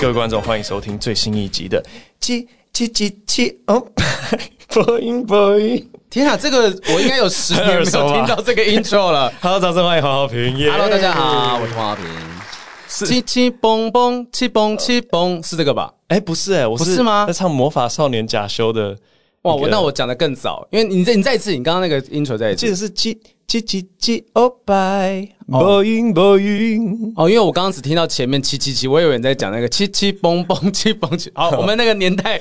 各位观众，欢迎收听最新一集的《七七七七哦》播音播音。天啊，这个我应该有十年没有 听到这个 intro 了。Hello，掌声欢迎黄浩平。Hello，大家好，我是黄浩平。七七蹦蹦，七蹦七蹦，是这个吧？哎，不是哎，我是，不是吗？在唱《魔法少年假修》的。哇，我那我讲的更早，因为你再你再一次，你刚刚那个 intro 再一次，记得是七七七七哦拜，波音波音哦，因为我刚刚只听到前面七七七，我以为你在讲那个七七蹦蹦七蹦七。好，我们那个年代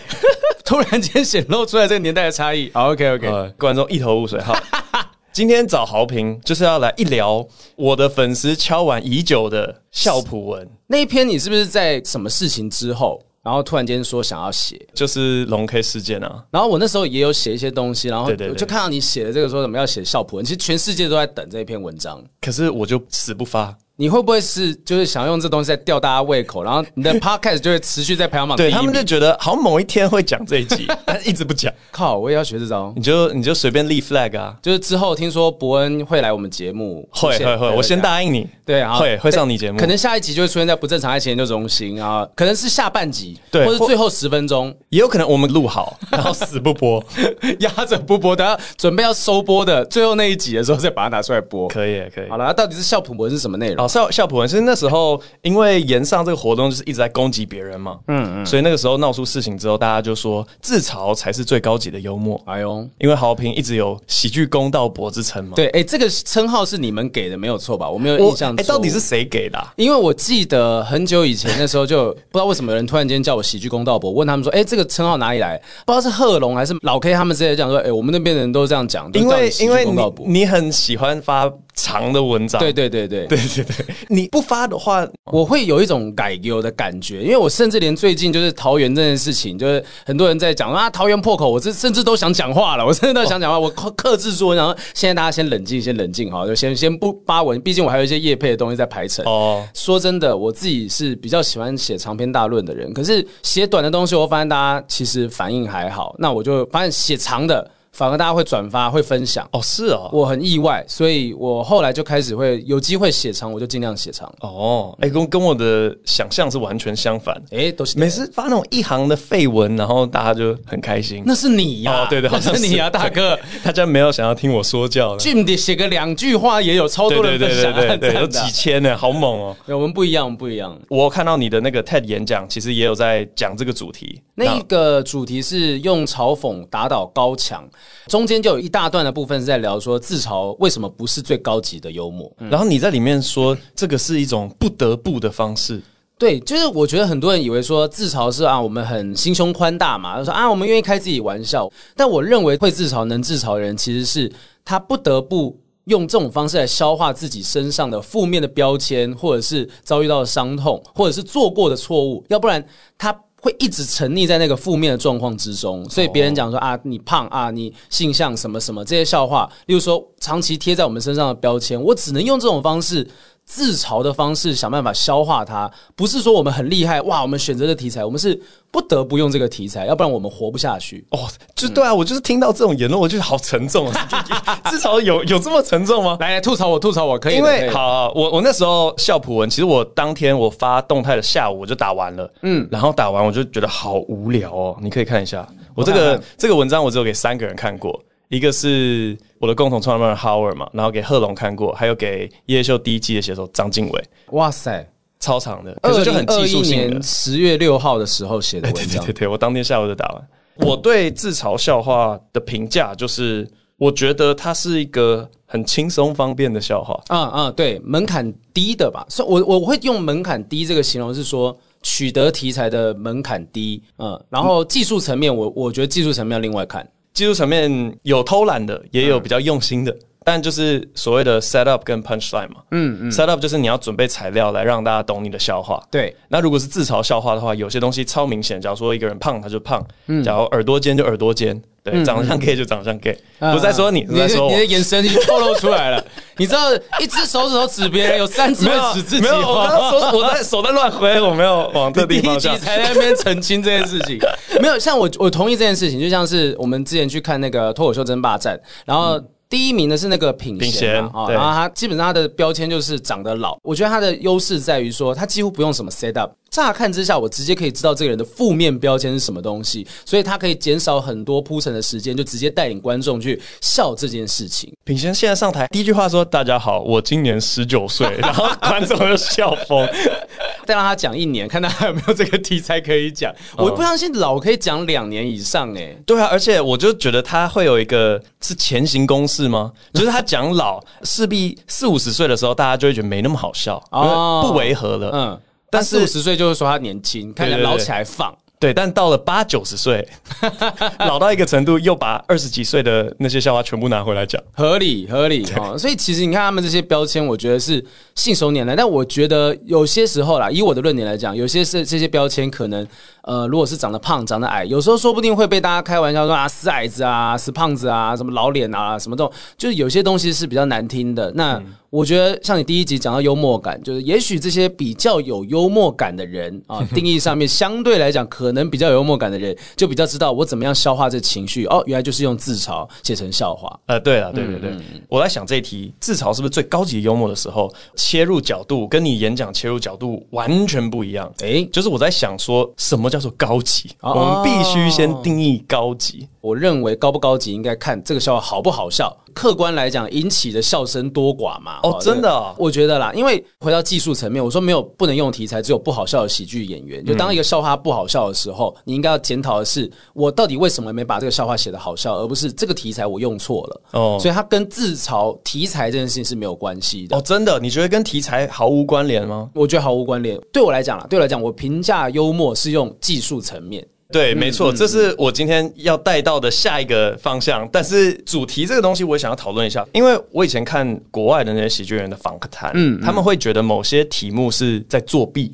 突然间显露出来这个年代的差异。好，OK OK，观众一头雾水。好，今天找豪平就是要来一聊我的粉丝敲完已久的笑普文那一篇，你是不是在什么事情之后？然后突然间说想要写，就是龙 K 事件啊。然后我那时候也有写一些东西，然后我就看到你写的这个说什么要写校普文，其实全世界都在等这一篇文章，可是我就死不发。你会不会是就是想用这东西在吊大家胃口，然后你的 podcast 就会持续在排行榜？对他们就觉得好像某一天会讲这一集，但一直不讲。靠，我也要学这招。你就你就随便立 flag 啊，就是之后听说伯恩会来我们节目，会会会，我先答应你，对啊，会会上你节目，可能下一集就会出现在不正常爱情研究中心啊，可能是下半集，对，或者最后十分钟，也有可能我们录好，然后死不播，压着不播，等下准备要收播的最后那一集的时候再把它拿出来播，可以可以。好了，那到底是笑普文是什么内容？哦，孝孝普文是。那时候，因为炎上这个活动就是一直在攻击别人嘛，嗯嗯，所以那个时候闹出事情之后，大家就说自嘲才是最高级的幽默。哎呦，因为豪平一直有喜剧公道伯之称嘛。对，哎，这个称号是你们给的，没有错吧？我没有印象。哎，到底是谁给的？因为我记得很久以前那时候就不知道为什么有人突然间叫我喜剧公道伯，问他们说，哎，这个称号哪里来？不知道是贺龙还是老 K 他们直接讲说，哎，我们那边的人都这样讲，因为因为你你很喜欢发。长的文章，对对对对 对对对，你不发的话，我会有一种改丢的感觉，因为我甚至连最近就是桃园这件事情，就是很多人在讲啊，桃园破口，我这甚至都想讲话了，我甚至都想讲话，我克克制住，然后现在大家先冷静，先冷静哈，就先先不发文，毕竟我还有一些业配的东西在排程。哦，说真的，我自己是比较喜欢写长篇大论的人，可是写短的东西，我发现大家其实反应还好，那我就发现写长的。反而大家会转发、会分享哦，是哦，我很意外，所以我后来就开始会有机会写长，我就尽量写长。哦，哎，跟跟我的想象是完全相反。哎，都是每次发那种一行的废文，然后大家就很开心。那是你呀，对对，那是你呀，大哥。大家没有想要听我说教的。Jim 得写个两句话也有超多人分享，对对对对，有几千呢，好猛哦。我们不一样，我们不一样。我看到你的那个 TED 演讲，其实也有在讲这个主题。那一个主题是用嘲讽打倒高墙，中间就有。一大段的部分是在聊说自嘲为什么不是最高级的幽默，然后你在里面说这个是一种不得不的方式。对，就是我觉得很多人以为说自嘲是啊，我们很心胸宽大嘛，就说啊，我们愿意开自己玩笑。但我认为会自嘲、能自嘲的人，其实是他不得不用这种方式来消化自己身上的负面的标签，或者是遭遇到的伤痛，或者是做过的错误，要不然他。会一直沉溺在那个负面的状况之中，所以别人讲说啊，你胖啊，你性向什么什么这些笑话，例如说长期贴在我们身上的标签，我只能用这种方式。自嘲的方式想办法消化它，不是说我们很厉害哇，我们选择的题材，我们是不得不用这个题材，要不然我们活不下去。哦，就对啊，嗯、我就是听到这种言论，我觉得好沉重啊。自嘲有有这么沉重吗？来来吐槽我，吐槽我可以。因为好，我我那时候笑普文，其实我当天我发动态的下午我就打完了，嗯，然后打完我就觉得好无聊哦。你可以看一下我这个这个文章，我只有给三个人看过。一个是我的共同创办人 Howard 嘛，然后给贺龙看过，还有给《夜夜秀》第一季的写手张敬伟。哇塞，超长的，可是就很技术性的。年十月六号的时候写的文章，对对对，我当天下午就打完。我对自嘲笑话的评价就是，我觉得它是一个很轻松方便的笑话。啊啊，对，门槛低的吧？所以我我会用门槛低这个形容，是说取得题材的门槛低。嗯，然后技术层面，我我觉得技术层面要另外看。技术层面有偷懒的，也有比较用心的，嗯、但就是所谓的 set up 跟 punchline 嘛。嗯嗯，set up 就是你要准备材料来让大家懂你的笑话。对，那如果是自嘲笑话的话，有些东西超明显。假如说一个人胖，他就胖；嗯，假如耳朵尖就耳朵尖。对，长得像 gay 就长得像 gay。不在说你，在说你的眼神已经透露出来了。你知道，一只手指头指别人，有三只会指自己。没有，我刚刚说我在手在乱挥，我没有往特定方向。第一集才在那边澄清这件事情。没有，像我，我同意这件事情。就像是我们之前去看那个脱口秀争霸战，然后第一名的是那个品贤啊，然后他基本上他的标签就是长得老。我觉得他的优势在于说，他几乎不用什么 set up。乍看之下，我直接可以知道这个人的负面标签是什么东西，所以他可以减少很多铺陈的时间，就直接带领观众去笑这件事情。品贤现在上台第一句话说：“大家好，我今年十九岁。”然后观众就笑疯。再让他讲一年，看他还有没有这个题材可以讲。我不相信老可以讲两年以上哎。对啊，而且我就觉得他会有一个是前行公式吗？就是他讲老，势必四五十岁的时候，大家就会觉得没那么好笑，哦、不违和了。嗯。但四五十岁就是说他年轻，看起来老起来放。对，但到了八九十岁，老到一个程度，又把二十几岁的那些笑话全部拿回来讲，合理合理哈。所以其实你看他们这些标签，我觉得是信手拈来。但我觉得有些时候啦，以我的论点来讲，有些是这些标签可能，呃，如果是长得胖、长得矮，有时候说不定会被大家开玩笑说啊，死矮子啊，死胖子啊，什么老脸啊，什么这种，就是有些东西是比较难听的。那。嗯我觉得像你第一集讲到幽默感，就是也许这些比较有幽默感的人啊，定义上面相对来讲可能比较有幽默感的人，就比较知道我怎么样消化这情绪。哦，原来就是用自嘲写成笑话。呃，对了，对对对，嗯、我在想这一题自嘲是不是最高级幽默的时候，切入角度跟你演讲切入角度完全不一样。诶，就是我在想说什么叫做高级，哦、我们必须先定义高级。我认为高不高级应该看这个笑话好不好笑。客观来讲，引起的笑声多寡嘛？哦，真的、哦，我觉得啦，因为回到技术层面，我说没有不能用题材，只有不好笑的喜剧演员。就当一个笑话不好笑的时候，你应该要检讨的是，我到底为什么没把这个笑话写得好笑，而不是这个题材我用错了。哦，所以它跟自嘲题材这件事情是没有关系的。哦，真的，你觉得跟题材毫无关联吗？我觉得毫无关联。对我来讲啦，对我来讲，我评价幽默是用技术层面。对，没错，这是我今天要带到的下一个方向。但是主题这个东西，我也想要讨论一下，因为我以前看国外的那些喜剧人的访谈，嗯，他们会觉得某些题目是在作弊，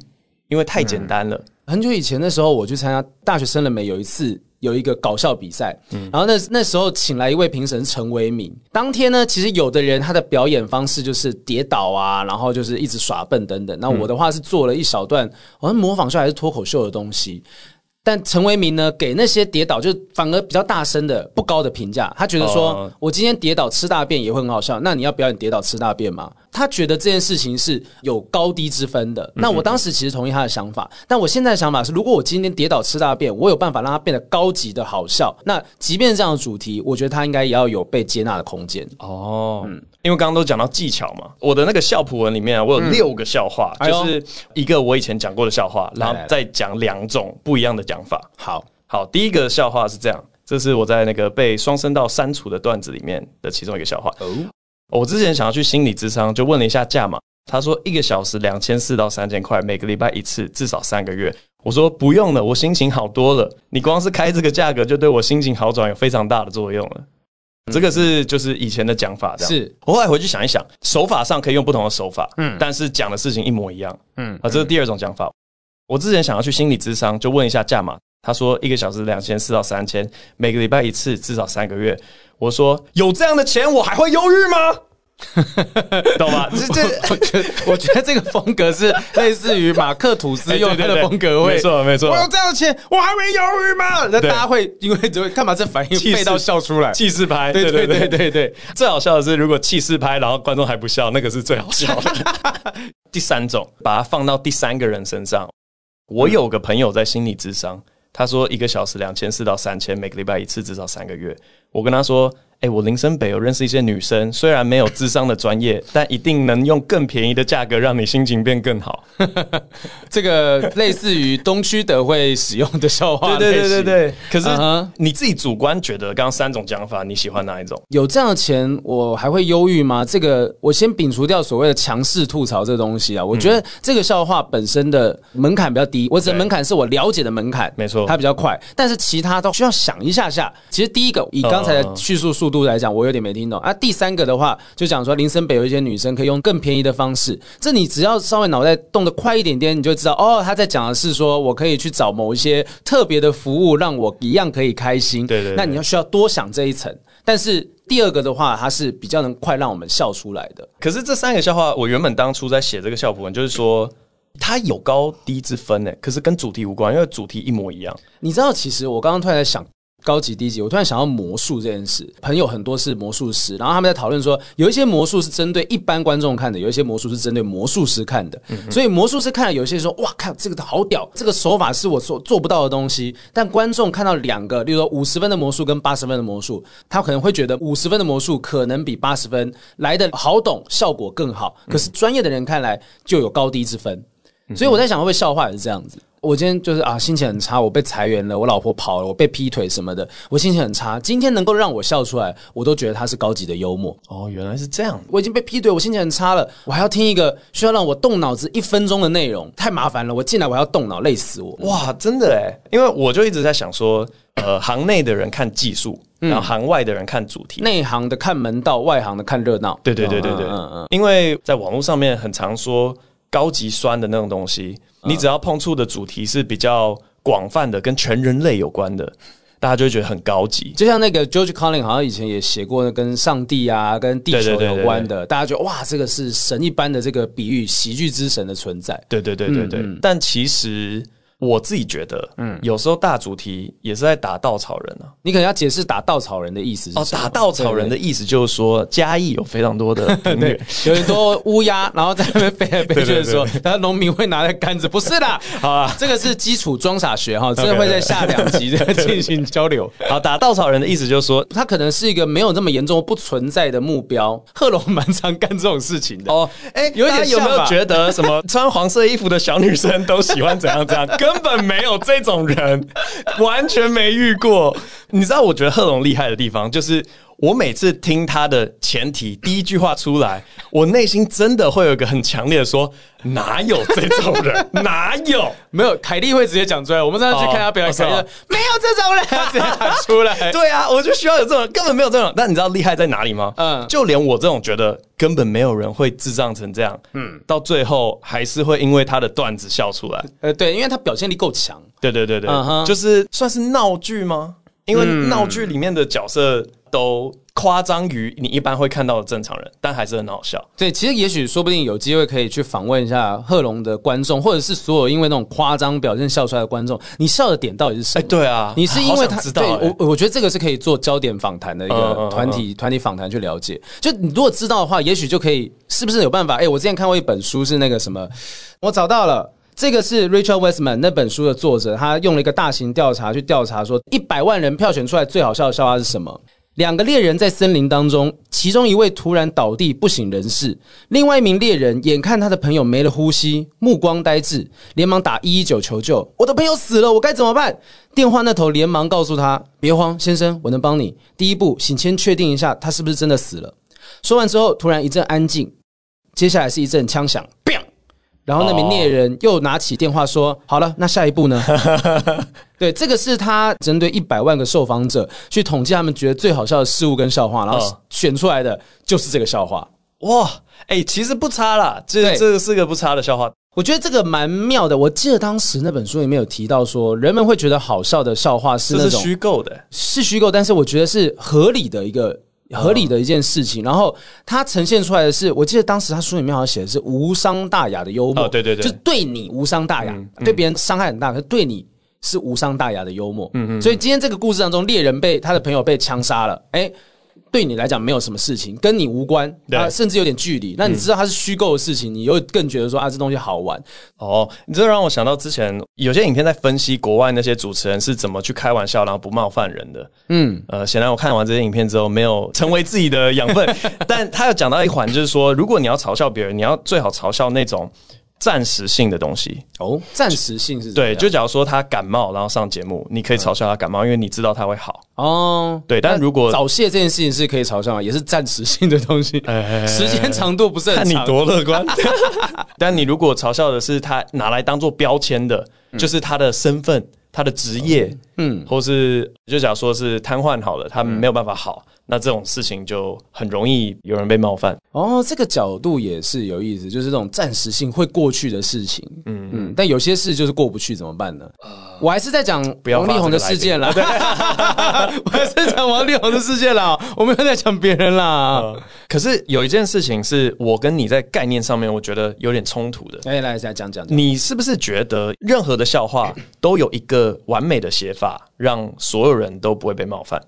因为太简单了。嗯、很久以前的时候，我去参加大学生了没有一次有一个搞笑比赛，嗯，然后那那时候请来一位评审陈为民。当天呢，其实有的人他的表演方式就是跌倒啊，然后就是一直耍笨等等。那我的话是做了一小段，好像模仿秀还是脱口秀的东西。但陈为民呢，给那些跌倒就反而比较大声的不高的评价，他觉得说，我今天跌倒吃大便也会很好笑，那你要表演跌倒吃大便吗？他觉得这件事情是有高低之分的。那我当时其实同意他的想法，但我现在的想法是，如果我今天跌倒吃大便，我有办法让它变得高级的好笑，那即便这样的主题，我觉得他应该也要有被接纳的空间。哦，嗯，因为刚刚都讲到技巧嘛，我的那个笑谱文里面啊，我有六个笑话，就是一个我以前讲过的笑话，然后再讲两种不一样的讲法。好。好，第一个笑话是这样，这是我在那个被双声道删除的段子里面的其中一个笑话。哦。我之前想要去心理咨商，就问了一下价嘛，他说一个小时两千四到三千块，每个礼拜一次，至少三个月。我说不用了，我心情好多了。你光是开这个价格，就对我心情好转有非常大的作用了。嗯、这个是就是以前的讲法，这样。是我后来回去想一想，手法上可以用不同的手法，嗯，但是讲的事情一模一样，嗯啊，这是第二种讲法。我之前想要去心理咨商，就问一下价码，他说一个小时两千四到三千，每个礼拜一次，至少三个月。我说有这样的钱，我还会忧郁吗？懂吗？这这，我觉得我觉得这个风格是类似于马克吐斯用他的风格会，没错没错。我有这样的钱，我还会犹豫吗？那大家会因为就会干嘛？这反应背到笑出来，气势拍，对对对对对。最好笑的是，如果气势拍，然后观众还不笑，那个是最好笑的。第三种，把它放到第三个人身上。我有个朋友在心理智商，他说一个小时两千四到三千，每个礼拜一次，至少三个月。我跟他说。哎、欸，我林森北有认识一些女生，虽然没有智商的专业，但一定能用更便宜的价格让你心情变更好。这个类似于东区德会使用的笑话，对对对对对。可是你自己主观觉得，刚刚三种讲法，你喜欢哪一种？有这样的钱，我还会忧郁吗？这个我先摒除掉所谓的强势吐槽这东西啊。我觉得这个笑话本身的门槛比较低，我指的门槛是我了解的门槛，没错，它比较快。但是其他都需要想一下下。其实第一个，以刚才的叙述数。度来讲，我有点没听懂啊。第三个的话，就讲说林森北有一些女生可以用更便宜的方式。这你只要稍微脑袋动得快一点点，你就知道哦，他在讲的是说我可以去找某一些特别的服务，让我一样可以开心。对对，对。那你要需要多想这一层。但是第二个的话，它是比较能快让我们笑出来的。可是这三个笑话，我原本当初在写这个笑谱文，就是说它有高低之分呢。可是跟主题无关，因为主题一模一样。你知道，其实我刚刚突然在想。高级低级，我突然想到魔术这件事。朋友很多是魔术师，然后他们在讨论说，有一些魔术是针对一般观众看的，有一些魔术是针对魔术师看的。嗯、所以魔术师看了，有些人说哇，靠这个好屌，这个手法是我做做不到的东西。但观众看到两个，例如说五十分的魔术跟八十分的魔术，他可能会觉得五十分的魔术可能比八十分来的好懂，效果更好。可是专业的人看来就有高低之分。嗯、所以我在想，会不会笑话也是这样子？我今天就是啊，心情很差，我被裁员了，我老婆跑了，我被劈腿什么的，我心情很差。今天能够让我笑出来，我都觉得他是高级的幽默。哦，原来是这样。我已经被劈腿，我心情很差了，我还要听一个需要让我动脑子一分钟的内容，太麻烦了。我进来我还要动脑，累死我。哇，真的哎，因为我就一直在想说，呃，行内的人看技术，然后行外的人看主题，内行的看门道，外行的看热闹。对对对对对，嗯嗯，嗯。因为在网络上面很常说高级酸的那种东西。你只要碰触的主题是比较广泛的，跟全人类有关的，大家就会觉得很高级。就像那个 George Collin 好像以前也写过跟上帝啊、跟地球有关的，大家觉得哇，这个是神一般的这个比喻，喜剧之神的存在。对对对对对，嗯嗯，但其实。我自己觉得，嗯，有时候大主题也是在打稻草人啊。你可能要解释打稻草人的意思是哦，打稻草人的意思就是说，嘉义有非常多的对，有很多乌鸦，然后在那边飞来 飞去的时候，然后农民会拿着杆子，不是的，好啊，这个是基础装傻学哈，这个会在下两集再 进行交流。好，打稻草人的意思就是说，他可能是一个没有那么严重不存在的目标。贺龙蛮常干这种事情的。哦，哎，有点有没有觉得什么穿黄色衣服的小女生都喜欢怎样怎样？根本没有这种人，完全没遇过。你知道，我觉得贺龙厉害的地方，就是我每次听他的前提第一句话出来，我内心真的会有一个很强烈的说：哪有这种人？哪有？没有。凯莉会直接讲出来。我们上次去看他表演，凯莉说没有这种人，直接喊出来。对啊，我就需要有这种人，根本没有这种。但你知道厉害在哪里吗？嗯，就连我这种觉得根本没有人会智障成这样，嗯，到最后还是会因为他的段子笑出来。呃，对，因为他表现力够强。对对对对，就是算是闹剧吗？因为闹剧里面的角色都夸张于你一般会看到的正常人，但还是很好笑。对，其实也许说不定有机会可以去访问一下贺龙的观众，或者是所有因为那种夸张表现笑出来的观众，你笑的点到底是什么？哎，对啊，你是因为他知道？我我觉得这个是可以做焦点访谈的一个团体团体访谈去了解。就你如果知道的话，也许就可以是不是有办法？哎，我之前看过一本书是那个什么，我找到了。这个是 Richard Wiseman 那本书的作者，他用了一个大型调查去调查，说一百万人票选出来最好笑的笑话是什么？两个猎人在森林当中，其中一位突然倒地不省人事，另外一名猎人眼看他的朋友没了呼吸，目光呆滞，连忙打一一九求救。我的朋友死了，我该怎么办？电话那头连忙告诉他：别慌，先生，我能帮你。第一步，请先确定一下他是不是真的死了。说完之后，突然一阵安静，接下来是一阵枪响。然后那名猎人又拿起电话说：“ oh. 好了，那下一步呢？” 对，这个是他针对一百万个受访者去统计他们觉得最好笑的事物跟笑话，然后选出来的就是这个笑话。哇，哎，其实不差啦，这这个是个不差的笑话。我觉得这个蛮妙的。我记得当时那本书里面有提到说，人们会觉得好笑的笑话是那种虚构的，是虚构，但是我觉得是合理的一个。合理的一件事情，然后它呈现出来的是，我记得当时他书里面好像写的是无伤大雅的幽默，对对对，就对你无伤大雅，对别人伤害很大，可是对你是无伤大雅的幽默。嗯嗯，所以今天这个故事当中，猎人被他的朋友被枪杀了，哎。对你来讲没有什么事情，跟你无关，啊，甚至有点距离。那你知道它是虚构的事情，嗯、你又更觉得说啊，这东西好玩哦。你这让我想到之前有些影片在分析国外那些主持人是怎么去开玩笑，然后不冒犯人的。嗯，呃，显然我看完这些影片之后，没有成为自己的养分。但他有讲到一环，就是说，如果你要嘲笑别人，你要最好嘲笑那种。暂时性的东西哦，暂时性是对，就假如说他感冒，然后上节目，你可以嘲笑他感冒，因为你知道他会好哦。对，但如果早泄这件事情是可以嘲笑？也是暂时性的东西，时间长度不是很长。看你多乐观。但你如果嘲笑的是他拿来当做标签的，就是他的身份、他的职业，嗯，或是就假如说是瘫痪好了，他没有办法好。那这种事情就很容易有人被冒犯哦。这个角度也是有意思，就是这种暂时性会过去的事情，嗯，嗯嗯，但有些事就是过不去，怎么办呢？我还是在讲王力宏的事件啦，对，我还是讲王力宏的事件啦，我没有在讲别人啦。可是有一件事情是我跟你在概念上面，我觉得有点冲突的。哎，来，来讲讲，你是不是觉得任何的笑话都有一个完美的写法，让所有人都不会被冒犯？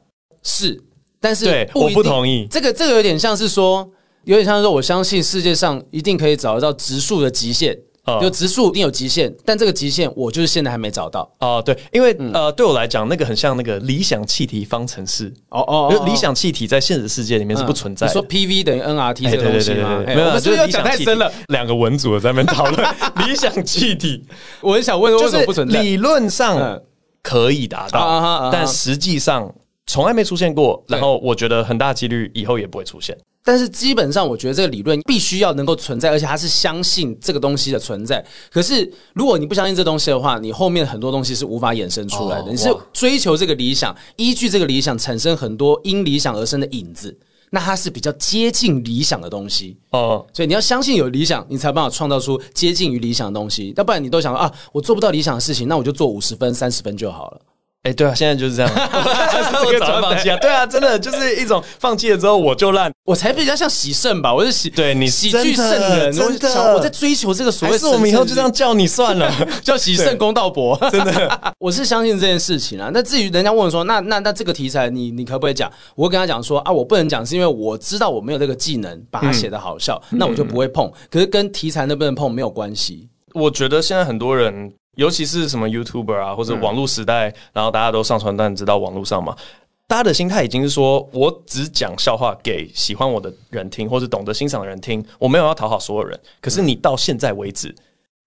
是，但是对，我不同意。这个这个有点像是说，有点像是说，我相信世界上一定可以找得到质数的极限。就植树一定有极限，但这个极限我就是现在还没找到哦。对，因为呃，对我来讲，那个很像那个理想气体方程式。哦哦，理想气体在现实世界里面是不存在的。你说 PV 等于 NRT 这个东西吗？没有，我们是不是要讲太深了？两个文组在那边讨论理想气体。我很想问，为什么不存在？理论上可以达到，但实际上从来没出现过。然后我觉得很大几率以后也不会出现。但是基本上，我觉得这个理论必须要能够存在，而且它是相信这个东西的存在。可是如果你不相信这东西的话，你后面很多东西是无法衍生出来的。哦、你是追求这个理想，依据这个理想产生很多因理想而生的影子，那它是比较接近理想的东西。哦，所以你要相信有理想，你才有办法创造出接近于理想的东西。要不然你都想啊，我做不到理想的事情，那我就做五十分、三十分就好了。哎、欸，对啊，现在就是这样，我早就放弃啊。对啊，真的就是一种放弃了之后我就烂，我才比较像喜胜吧，我是喜对你喜剧圣人，真的，我在追求这个所谓，是我们以后就这样叫你算了，叫喜胜公道伯，真的，我是相信这件事情啊。那至于人家问我说，那那那这个题材你你可不可以讲？我会跟他讲说啊，我不能讲，是因为我知道我没有这个技能把它写的好笑，嗯、那我就不会碰。可是跟题材能不能碰没有关系。我觉得现在很多人。尤其是什么 YouTuber 啊，或者网络时代，嗯、然后大家都上传，但你知道网络上嘛，大家的心态已经是说，我只讲笑话给喜欢我的人听，或者懂得欣赏的人听，我没有要讨好所有人。可是你到现在为止，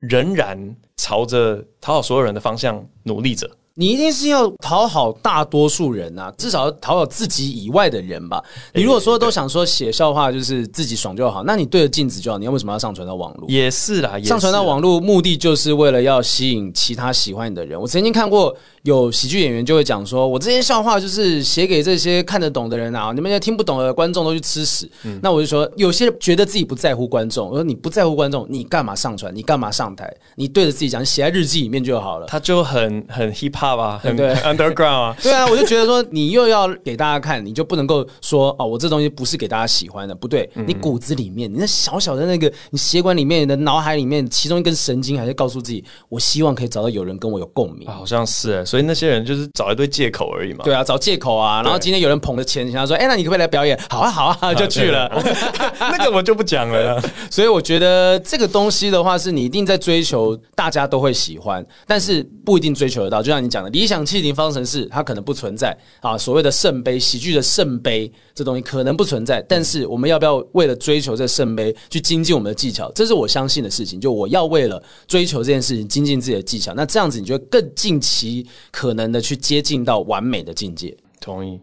仍然朝着讨好所有人的方向努力着。你一定是要讨好大多数人啊，至少要讨好自己以外的人吧。你如果说都想说写笑话就是自己爽就好，那你对着镜子就好。你要为什么要上传到网络？也是啦，上传到网络目的就是为了要吸引其他喜欢你的人。我曾经看过有喜剧演员就会讲说，我这些笑话就是写给这些看得懂的人啊，你们要听不懂的观众都去吃屎。嗯、那我就说，有些人觉得自己不在乎观众，我说你不在乎观众，你干嘛上传？你干嘛上台？你对着自己讲，写在日记里面就好了。他就很很 hip hop 啊，很对。Underground 啊，对啊，我就觉得说，你又要给大家看，你就不能够说哦，我这东西不是给大家喜欢的，不对，你骨子里面，你那小小的那个，你血管里面你的脑海里面，其中一根神经还是告诉自己，我希望可以找到有人跟我有共鸣。好像是哎，所以那些人就是找一堆借口而已嘛。对啊，找借口啊，然后今天有人捧着钱，想说，哎，那你可不可以来表演？好啊，好啊，就去了。那个我就不讲了。所以我觉得这个东西的话，是你一定在追求，大家都会喜欢，但是不一定追求得到。就像你讲的，理想气体方程式，它可。能不存在啊，所谓的圣杯，喜剧的圣杯，这东西可能不存在。但是我们要不要为了追求这圣杯去精进我们的技巧？这是我相信的事情。就我要为了追求这件事情精进自己的技巧，那这样子你就会更尽其可能的去接近到完美的境界。同意。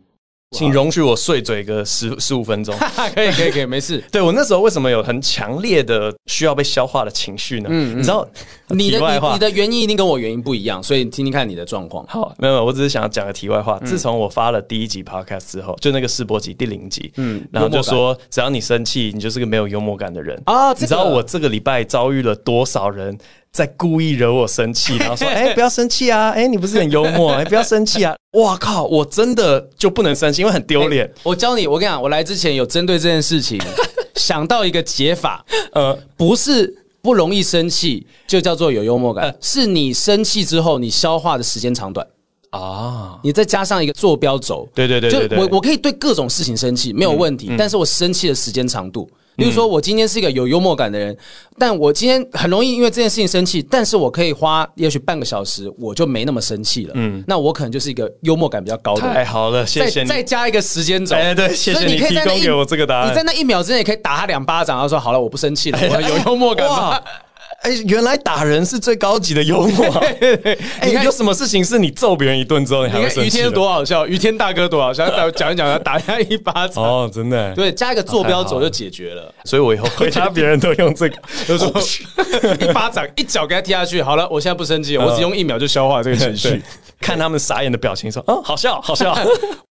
请容许我碎嘴个十十五分钟，可以可以可以，没事。对，我那时候为什么有很强烈的需要被消化的情绪呢？嗯，你知道，你的你的原因一定跟我原因不一样，所以听听看你的状况。好，没有，我只是想要讲个题外话。自从我发了第一集 podcast 之后，就那个试播集第零集，嗯，然后就说只要你生气，你就是个没有幽默感的人啊。你知道我这个礼拜遭遇了多少人？在故意惹我生气，然后说：“哎、欸，不要生气啊！哎、欸，你不是很幽默？哎、欸，不要生气啊！” 哇靠，我真的就不能生气，因为很丢脸、欸。我教你，我跟你讲，我来之前有针对这件事情 想到一个解法，呃，不是不容易生气，就叫做有幽默感，呃、是你生气之后你消化的时间长短啊，你再加上一个坐标轴，对对对，对，对，就我我可以对各种事情生气没有问题，嗯嗯、但是我生气的时间长度。比如说，我今天是一个有幽默感的人，但我今天很容易因为这件事情生气，但是我可以花也许半个小时，我就没那么生气了。嗯，那我可能就是一个幽默感比较高的人。太好了，谢谢你。再加一个时间轴，哎，对，谢谢你提供给我这个答案。你在那一秒之内可以打他两巴掌，然后说好了，我不生气了，我有幽默感。哎，原来打人是最高级的幽默。哎，有什么事情是你揍别人一顿之后，你还会生气？于天多好笑，于天大哥多好笑，讲一讲，打他一巴掌。哦，真的。对，加一个坐标轴就解决了。所以我以后回家别人都用这个，就说一巴掌一脚给他踢下去。好了，我现在不生气，我只用一秒就消化这个情绪。看他们傻眼的表情，说：“哦，好笑，好笑。”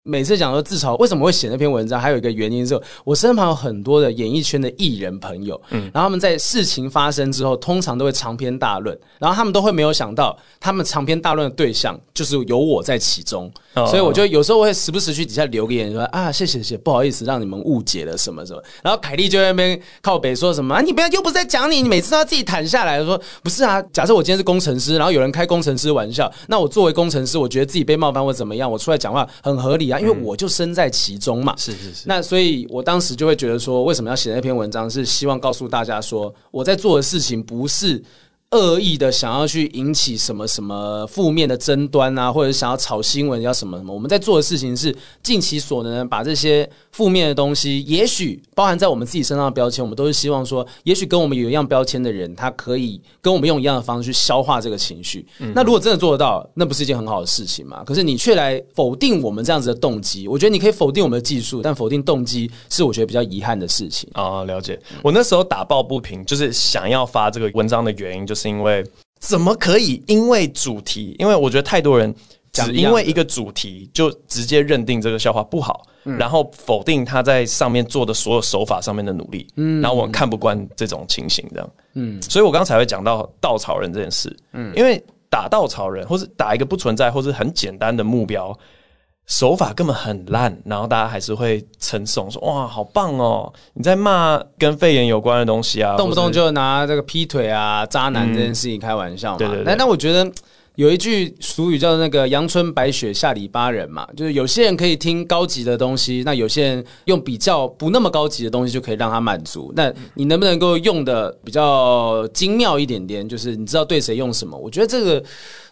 每次讲说自嘲为什么会写那篇文章，还有一个原因是，我身旁有很多的演艺圈的艺人朋友，嗯，然后他们在事情发生之后，通通常都会长篇大论，然后他们都会没有想到，他们长篇大论的对象就是有我在其中，哦、所以我就有时候会时不时去底下留个言说啊，谢谢谢谢，不好意思让你们误解了什么什么。然后凯莉就在那边靠北说什么啊，你不要又不是在讲你，你每次都要自己坦下来说不是啊。假设我今天是工程师，然后有人开工程师玩笑，那我作为工程师，我觉得自己被冒犯或怎么样，我出来讲话很合理啊，因为我就身在其中嘛。是是是。那所以我当时就会觉得说，为什么要写那篇文章，是希望告诉大家说，我在做的事情不是。恶意的想要去引起什么什么负面的争端啊，或者想要炒新闻要什么什么，我们在做的事情是尽其所能把这些负面的东西，也许包含在我们自己身上的标签，我们都是希望说，也许跟我们有一样标签的人，他可以跟我们用一样的方式去消化这个情绪。嗯、那如果真的做得到，那不是一件很好的事情吗？可是你却来否定我们这样子的动机，我觉得你可以否定我们的技术，但否定动机是我觉得比较遗憾的事情啊。了解，我那时候打抱不平，就是想要发这个文章的原因，就是因为怎么可以因为主题？因为我觉得太多人只因为一个主题就直接认定这个笑话不好，然后否定他在上面做的所有手法上面的努力，嗯。然后我们看不惯这种情形，这样，嗯，所以我刚才会讲到稻草人这件事，嗯，因为打稻草人，或是打一个不存在，或是很简单的目标。手法根本很烂，然后大家还是会称颂说：“哇，好棒哦！”你在骂跟肺炎有关的东西啊，动不动就拿这个劈腿啊、渣男这件事情开玩笑嘛。对对对。但但我觉得有一句俗语叫做“那个阳春白雪下里巴人”嘛，就是有些人可以听高级的东西，那有些人用比较不那么高级的东西就可以让他满足。那你能不能够用的比较精妙一点点？就是你知道对谁用什么？我觉得这个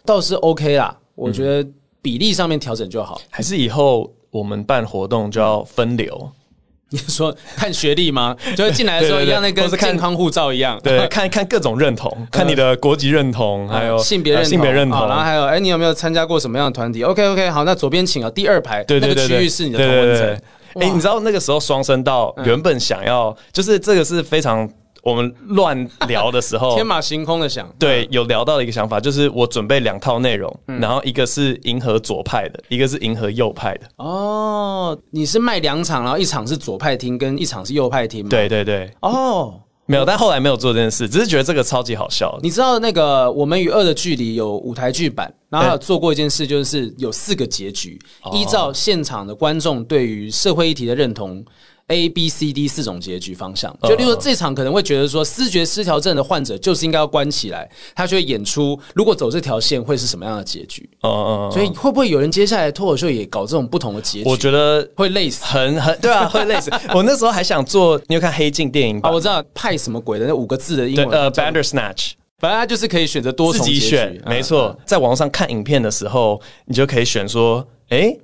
倒是 OK 啦。我觉得。比例上面调整就好，还是以后我们办活动就要分流？你说看学历吗？就是进来的时候一样，那跟健康护照一样，对，看看各种认同，看你的国籍认同，还有性别认性别认同，然后还有哎，你有没有参加过什么样的团体？OK OK，好，那左边请啊，第二排那个区域是你的同文层。哎，你知道那个时候双声道原本想要，就是这个是非常。我们乱聊的时候，天马行空的想，对，有聊到的一个想法，就是我准备两套内容，嗯、然后一个是迎合左派的，一个是迎合右派的。哦，你是卖两场，然后一场是左派厅，跟一场是右派厅吗？对对对。哦，没有，但后来没有做这件事，只是觉得这个超级好笑。你知道那个《我们与恶的距离》有舞台剧版，然后还有做过一件事，就是有四个结局，欸、依照现场的观众对于社会议题的认同。A、B、C、D 四种结局方向，就例如说这场可能会觉得说，思觉失调症的患者就是应该要关起来，他就会演出如果走这条线会是什么样的结局。嗯嗯，所以会不会有人接下来脱口秀也搞这种不同的结局？我觉得会累死，很很对啊，会累死。我那时候还想做，你有看黑镜电影吧？我知道派什么鬼的那五个字的英文，呃，Bandersnatch，反正他就是可以选择多重结局，自己选，没错。在网上看影片的时候，你就可以选说，哎。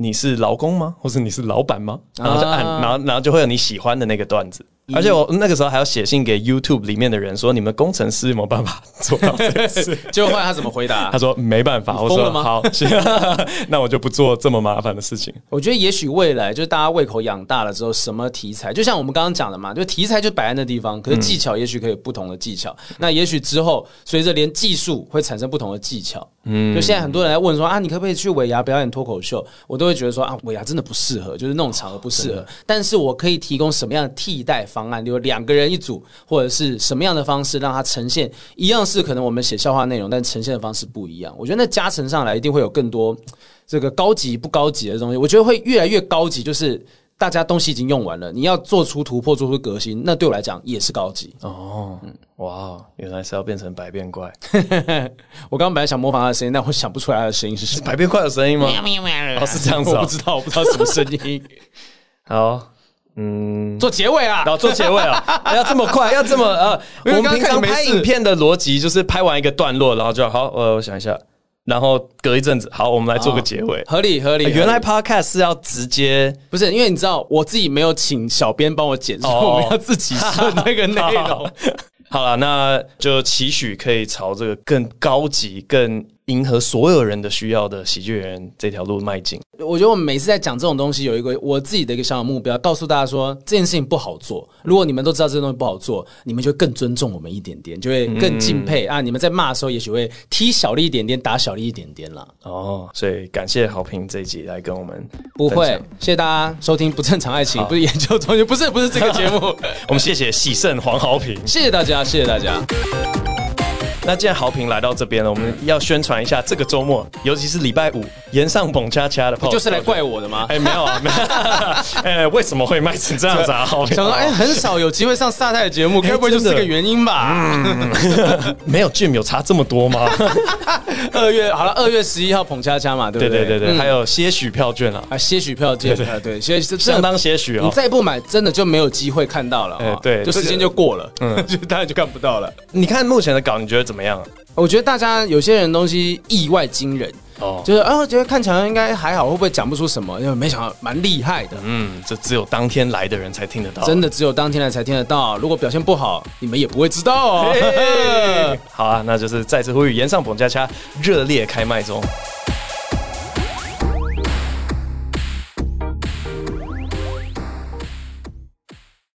你是劳工吗？或是你是老板吗？然后就按，然后然后就会有你喜欢的那个段子。而且我那个时候还要写信给 YouTube 里面的人说，你们工程师有没有办法做到这件事？结果后来他怎么回答？他说没办法。我说好，行，那我就不做这么麻烦的事情。我觉得也许未来就是大家胃口养大了之后，什么题材，就像我们刚刚讲的嘛，就题材就摆在那地方，可是技巧也许可以有不同的技巧。嗯、那也许之后随着连技术会产生不同的技巧。嗯，就现在很多人来问说啊，你可不可以去尾牙表演脱口秀？我都会觉得说啊，尾牙真的不适合，就是那种场合不适合。但是我可以提供什么样的替代方案？有两个人。人一组，或者是什么样的方式让它呈现一样是可能我们写笑话内容，但呈现的方式不一样。我觉得那加成上来一定会有更多这个高级不高级的东西。我觉得会越来越高级，就是大家东西已经用完了，你要做出突破，做出革新，那对我来讲也是高级。哦，嗯，哇，原来是要变成百变怪。我刚刚本来想模仿他的声音，但我想不出来他的声音是什么。百变怪的声音吗？哦，是这样子，我不知道，我不知道什么声音。好。嗯，做结尾啊，然后做结尾啊，要这么快，要这么呃，我们平常拍影片的逻辑就是拍完一个段落，然后就好，呃，我想一下，然后隔一阵子，好，我们来做个结尾，合理合理。原来 podcast 是要直接，不是因为你知道我自己没有请小编帮我剪，所以我们要自己顺那个内容。好了，那就期许可以朝这个更高级、更迎合所有人的需要的喜剧人这条路迈进。我觉得我们每次在讲这种东西，有一个我自己的一个小小目标，告诉大家说这件事情不好做。如果你们都知道这个东西不好做，你们就更尊重我们一点点，就会更敬佩、嗯、啊。你们在骂的时候，也许会踢小力一点点，打小力一点点了。哦，所以感谢好评这一集来跟我们。不会，谢谢大家收听不正常爱情，不是研究中心，不是不是这个节目。我们谢谢喜盛黄好评，谢谢大家，谢谢大家。那既然豪平来到这边了，我们要宣传一下这个周末，尤其是礼拜五，炎上蹦恰恰的泡，就是来怪我的吗？哎、欸，没有啊，没有。哎、欸，为什么会卖成这样子啊？豪平，想说，哎、欸，很少有机会上萨太的节目，该不会就是这个原因吧？嗯、没有 Jim 有差这么多吗？二月好了，二月十一号捧恰恰嘛，对不对？对对对对，嗯、还有些许票券啊，啊，些许票券，对对对，些许相当些许哦。你再不买，真的就没有机会看到了。哎、欸，对，就时间就过了，嗯，就当然就看不到了。你看目前的稿，你觉得怎么样？我觉得大家有些人东西意外惊人哦，就是啊，觉得看起来应该还好，会不会讲不出什么？因为没想到蛮厉害的。嗯，这只有当天来的人才听得到，真的只有当天来才听得到。如果表现不好，你们也不会知道哦。好啊，那就是再次呼吁岩上捧恰恰热烈开麦中。